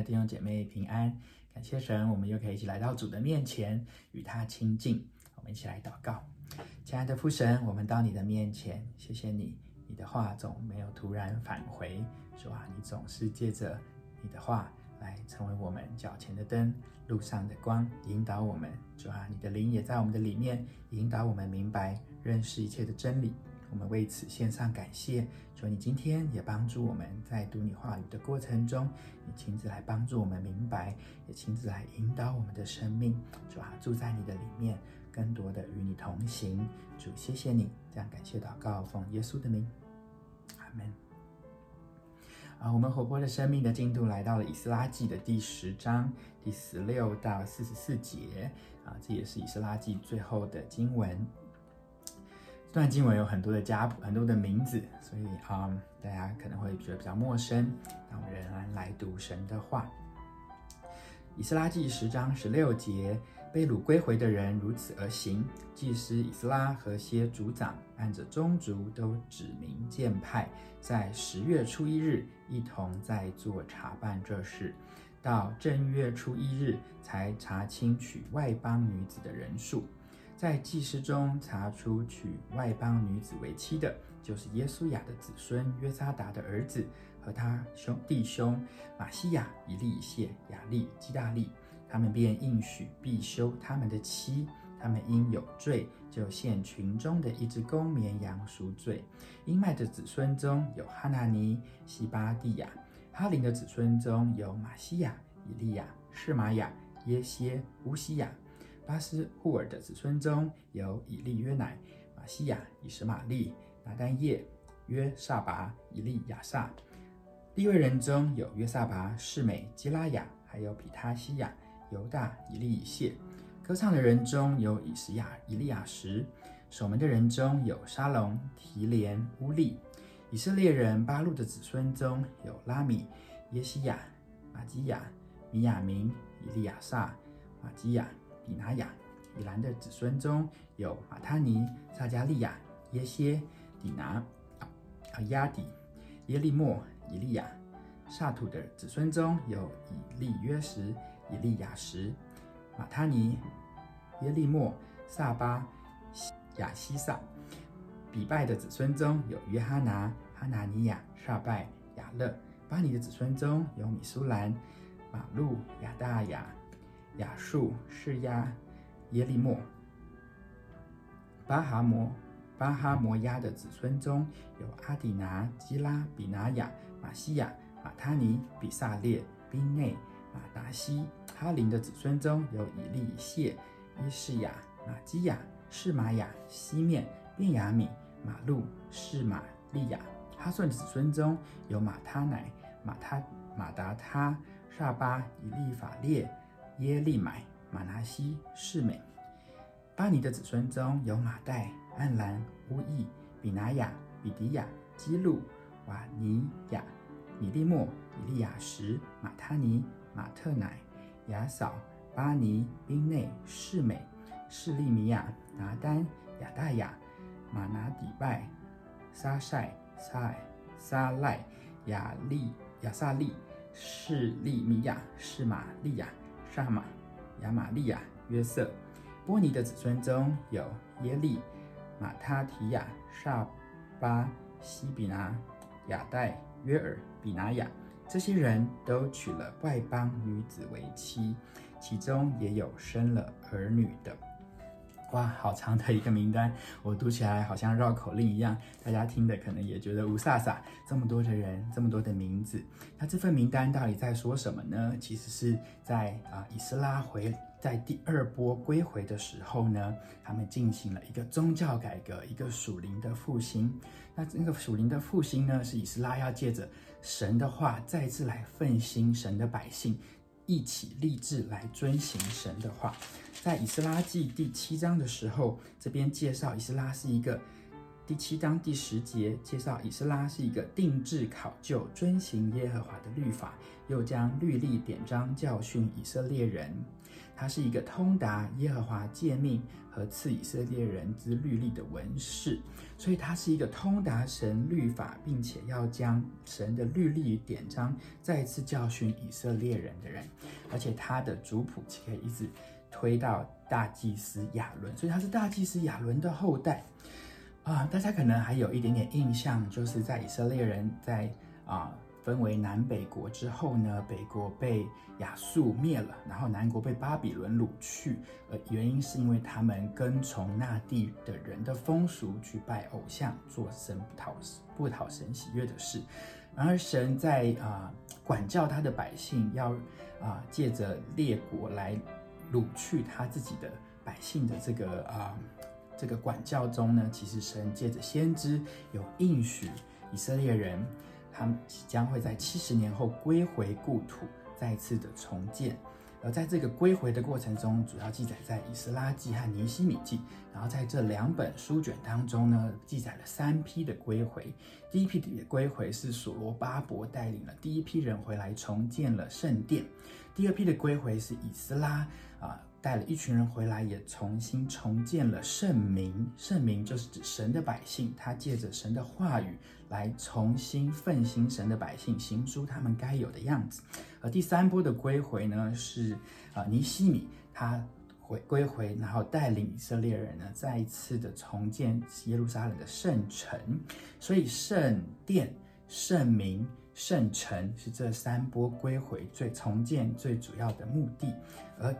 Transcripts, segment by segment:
的弟兄姐妹平安，感谢神，我们又可以一起来到主的面前，与他亲近。我们一起来祷告，亲爱的父神，我们到你的面前，谢谢你，你的话总没有突然返回，主啊，你总是借着你的话来成为我们脚前的灯，路上的光，引导我们。主啊，你的灵也在我们的里面，引导我们明白认识一切的真理。我们为此献上感谢，求你今天也帮助我们在读你话语的过程中，你亲自来帮助我们明白，也亲自来引导我们的生命。主啊，住在你的里面，更多的与你同行。主，谢谢你，这样感谢祷告，奉耶稣的名，阿门。啊，我们活泼的生命的进度来到了以斯拉记的第十章第十六到四十四节啊，这也是以斯拉记最后的经文。段经文有很多的家谱，很多的名字，所以啊、嗯，大家可能会觉得比较陌生。那我仍然来读神的话。以斯拉记十章十六节，被掳归回的人如此而行。祭司以斯拉和些族长按着宗族都指名建派，在十月初一日一同在做查办这事，到正月初一日才查清娶外邦女子的人数。在祭司中查出娶外邦女子为妻的，就是耶稣雅的子孙约沙达的儿子和他兄弟兄玛西亚、以利谢、雅利、基大利，他们便应许必休他们的妻。他们因有罪，就献群中的一只公绵羊赎罪。音麦的子孙中有哈拿尼、西巴蒂亚；哈林的子孙中有玛西亚、以利亚、示玛雅、耶歇、乌西亚。巴斯户尔的子孙中有以利约乃、玛西亚、以实玛利、拿但业、约萨拔、以利亚撒。利未人中有约萨拔、示美、基拉雅，还有比他西亚、犹大、以利以谢。歌唱的人中有以实雅、以利亚什。守门的人中有沙龙、提连、乌利。以色列人巴路的子孙中有拉米、耶西亚、玛基亚、米亚明、以利亚撒、玛基亚。比拿雅、以兰的子孙中有马他尼、撒迦利亚、耶歇、底拿、阿押底、耶利末、以利亚；撒土的子孙中有以利约什、以利亚什、马他尼、耶利末、撒巴、亚希萨；比拜的子孙中有约哈拿、哈拿尼亚、撒拜、亚勒；巴尼的子孙中有米苏兰、马路、亚大雅。亚述、示押、耶利莫、巴哈摩、巴哈摩亚的子孙中有阿底拿、基拉、比拿雅、玛西亚、马他尼、比萨列、宾内、马达西；哈林的子孙中有以利谢、伊示雅、玛基亚、示玛雅、西面、便雅米马路、示玛利亚；哈顺子孙中有马他乃、马他、马达他、萨巴、以利法列。耶利买、马拿西、示美；巴尼的子孙中有马代、暗兰、乌益、比拿雅、比迪亚、基路、瓦尼亚、米利莫、以利亚什、马他尼、马特乃、雅扫、巴尼、宾内、示美、示利米亚、拿单、亚大雅、马拿底拜、沙晒、撒撒赖、亚利、亚萨利、示利米亚、示玛利亚。沙玛、亚玛利亚、约瑟、波尼的子孙中有耶利、马他提亚、萨巴、西比拿、亚代、约尔、比拿雅，这些人都娶了外邦女子为妻，其中也有生了儿女的。哇，好长的一个名单，我读起来好像绕口令一样，大家听的可能也觉得雾煞煞。这么多的人，这么多的名字，那这份名单到底在说什么呢？其实是在啊，以斯拉回在第二波归回的时候呢，他们进行了一个宗教改革，一个属灵的复兴。那这个属灵的复兴呢，是以斯拉要借着神的话，再次来奋兴神的百姓。一起立志来遵行神的话，在以斯拉记第七章的时候，这边介绍以斯拉是一个第七章第十节介绍，以斯拉是一个定制考究、遵行耶和华的律法，又将律例典章教训以色列人。他是一个通达耶和华诫命和赐以色列人之律例的文士，所以他是一个通达神律法，并且要将神的律例典章再次教训以色列人的人。而且他的族谱可以一直推到大祭司亚伦，所以他是大祭司亚伦的后代啊。大家可能还有一点点印象，就是在以色列人在啊。分为南北国之后呢，北国被亚述灭了，然后南国被巴比伦掳去。呃，原因是因为他们跟从那地的人的风俗去拜偶像，做神不讨不讨神喜悦的事。然而神在啊、管教他的百姓，要啊、借着列国来掳去他自己的百姓的这个啊、这个管教中呢，其实神借着先知有应许以色列人。他们将会在七十年后归回故土，再次的重建。而在这个归回的过程中，主要记载在以斯拉记和尼希米记。然后在这两本书卷当中呢，记载了三批的归回。第一批的归回是所罗巴伯带领了第一批人回来重建了圣殿。第二批的归回是以斯拉啊。带了一群人回来，也重新重建了圣民。圣民就是指神的百姓，他借着神的话语来重新奋兴神的百姓，行出他们该有的样子。而第三波的归回呢，是啊尼希米，他回归回，然后带领以色列人呢，再一次的重建耶路撒冷的圣城。所以圣殿、圣名、圣城是这三波归回最重建最主要的目的，而。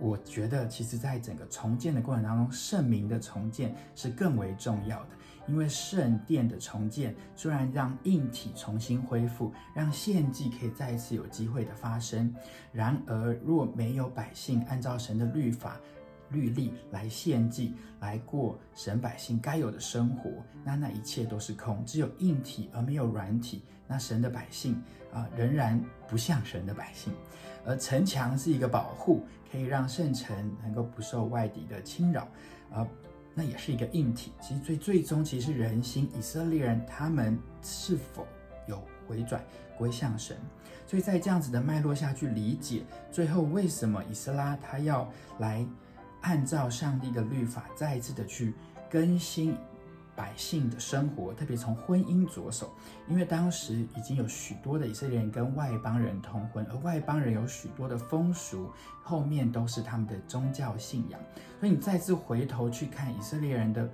我觉得，其实，在整个重建的过程当中，圣名的重建是更为重要的。因为圣殿的重建虽然让硬体重新恢复，让献祭可以再一次有机会的发生，然而若没有百姓按照神的律法、律例来献祭，来过神百姓该有的生活，那那一切都是空。只有硬体而没有软体，那神的百姓啊，仍然不像神的百姓。而城墙是一个保护，可以让圣城能够不受外敌的侵扰，啊，那也是一个硬体。其实最最终，其实是人心，以色列人他们是否有回转归向神？所以在这样子的脉络下去理解，最后为什么以斯拉他要来按照上帝的律法，再一次的去更新。百姓的生活，特别从婚姻着手，因为当时已经有许多的以色列人跟外邦人通婚，而外邦人有许多的风俗，后面都是他们的宗教信仰。所以你再次回头去看以色列人的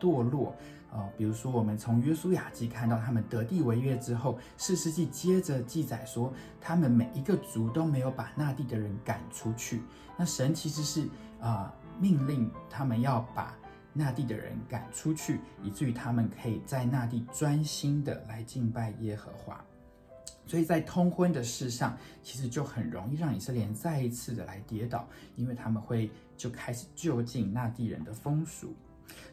堕落，啊、呃，比如说我们从约书亚记看到他们得地为业之后，四世纪接着记载说，他们每一个族都没有把那地的人赶出去。那神其实是啊、命令他们要把。那地的人赶出去，以至于他们可以在那地专心的来敬拜耶和华。所以在通婚的事上，其实就很容易让以色列人再一次的来跌倒，因为他们会就开始就近那地人的风俗。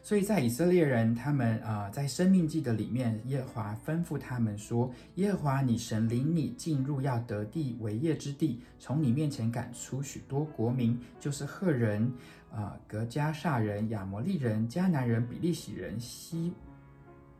所以在以色列人他们啊、在生命记的里面，耶和华吩咐他们说：“耶和华你神领你进入要得地为业之地，从你面前赶出许多国民，就是赫人。”啊，格加萨人、亚摩利人、迦南人、比利洗人、西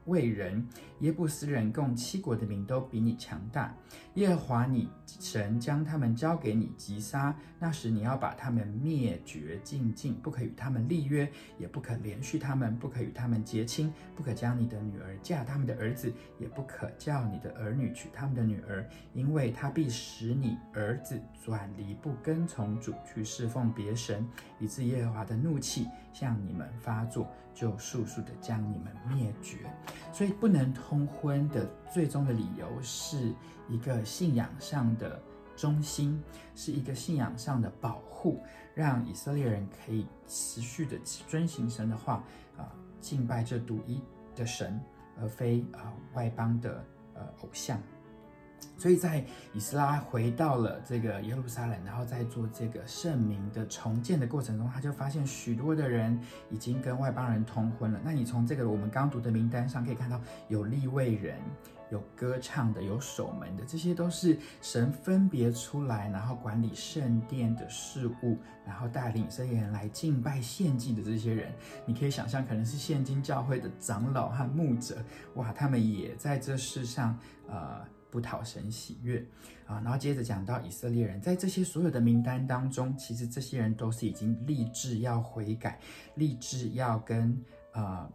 为人、耶布斯人，共七国的民都比你强大。耶和华你神将他们交给你击杀，那时你要把他们灭绝净尽，不可与他们立约，也不可连续他们，不可与他们结亲，不可将你的女儿嫁他们的儿子，也不可叫你的儿女娶他们的女儿，因为他必使你儿子转离不跟从主去侍奉别神，以致耶和华的怒气向你们发作，就速速的将你们灭绝。所以不能通婚的最终的理由是一个信仰上的中心，是一个信仰上的保护，让以色列人可以持续的遵行神的话啊，敬拜这独一的神，而非啊外邦的呃偶像。所以在以斯拉回到了这个耶路撒冷，然后在做这个圣名的重建的过程中，他就发现许多的人已经跟外邦人通婚了。那你从这个我们刚读的名单上可以看到，有利位人，有歌唱的，有守门的，这些都是神分别出来，然后管理圣殿的事务，然后带领这些人来敬拜献祭的这些人。你可以想象，可能是现今教会的长老和牧者，哇，他们也在这世上，呃，不讨神喜悦啊。然后接着讲到以色列人，在这些所有的名单当中，其实这些人都是已经立志要悔改，立志要跟呃。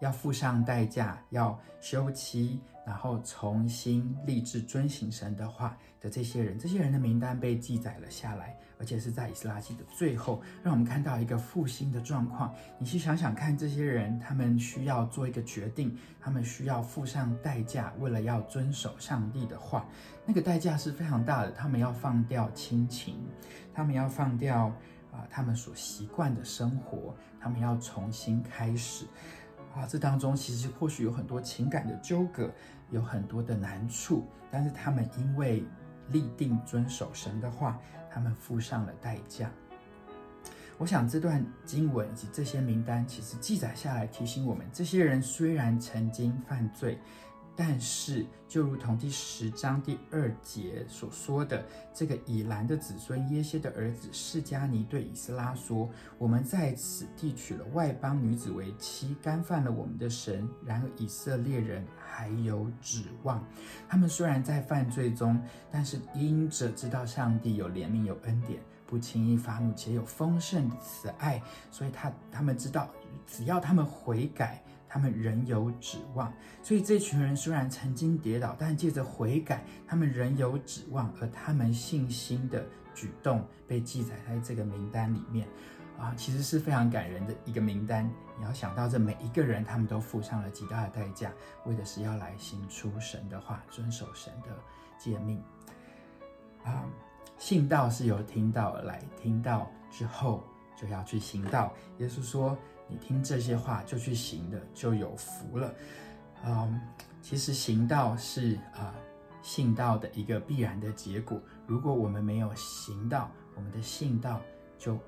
要付上代价，要休妻，然后重新立志遵行神的话的这些人，这些人的名单被记载了下来，而且是在以斯拉记的最后，让我们看到一个复兴的状况。你去想想看，这些人他们需要做一个决定，他们需要付上代价，为了要遵守上帝的话，那个代价是非常大的。他们要放掉亲情，他们要放掉啊、他们所习惯的生活，他们要重新开始。啊，这当中其实或许有很多情感的纠葛，有很多的难处，但是他们因为立定遵守神的话，他们付上了代价。我想这段经文以及这些名单，其实记载下来提醒我们，这些人虽然曾经犯罪。但是，就如同第十章第二节所说的，这个以兰的子孙耶歇的儿子示迦尼对以斯拉说：“我们在此地娶了外邦女子为妻，干犯了我们的神。然而以色列人还有指望。他们虽然在犯罪中，但是因着知道上帝有怜悯、有恩典，不轻易发怒，且有丰盛慈爱，所以他他们知道，只要他们悔改。”他们仍有指望，所以这群人虽然曾经跌倒，但借着悔改，他们仍有指望。而他们信心的举动被记载在这个名单里面，啊，其实是非常感人的一个名单。你要想到这每一个人，他们都付上了极大的代价，为的是要来行出神的话，遵守神的诫命。啊，信道是由听道而来，听到之后就要去行道。耶稣说。你听这些话就去行的，就有福了。嗯，其实行道是啊、信道的一个必然的结果。如果我们没有行道，我们的信道就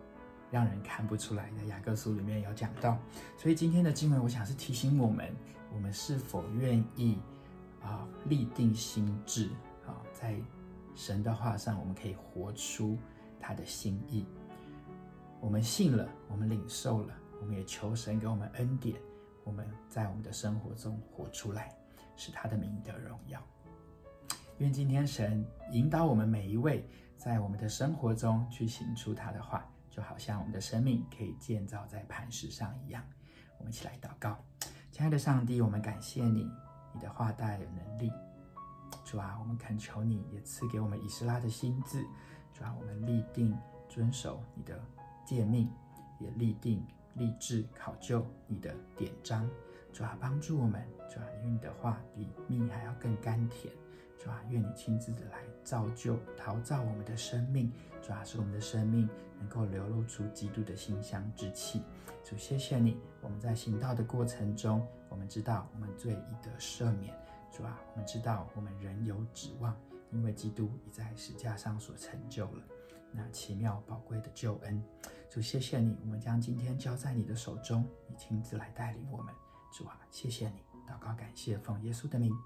让人看不出来的。雅各书里面有讲到，所以今天的经文，我想是提醒我们，我们是否愿意啊、立定心志啊、在神的话上，我们可以活出他的心意。我们信了，我们领受了。我们也求神给我们恩典，我们在我们的生活中活出来，使他的名得荣耀。愿今天神引导我们每一位，在我们的生活中去行出他的话，就好像我们的生命可以建造在磐石上一样。我们一起来祷告，亲爱的上帝，我们感谢你，你的话带有能力。主啊，我们恳求你也赐给我们以斯拉的心智。主啊，我们立定遵守你的诫命，也立定。立志考究你的典章，主啊，帮助我们，主啊，因为你的话比蜜还要更甘甜，主啊，愿你亲自的来造就、陶造我们的生命，主啊，使我们的生命能够流露出基督的馨香之气。主，谢谢你，我们在行道的过程中，我们知道我们罪已得赦免，主啊，我们知道我们仍有指望，因为基督已在十架上所成就了。那奇妙宝贵的救恩。主谢谢你，我们将今天交在你的手中，你亲自来带领我们。主啊，谢谢你，祷告感谢奉耶稣的名。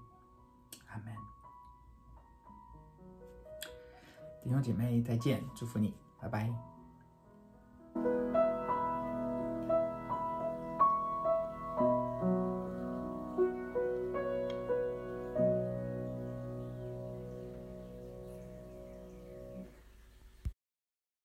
阿门。弟兄姐妹，再见，祝福你，拜拜。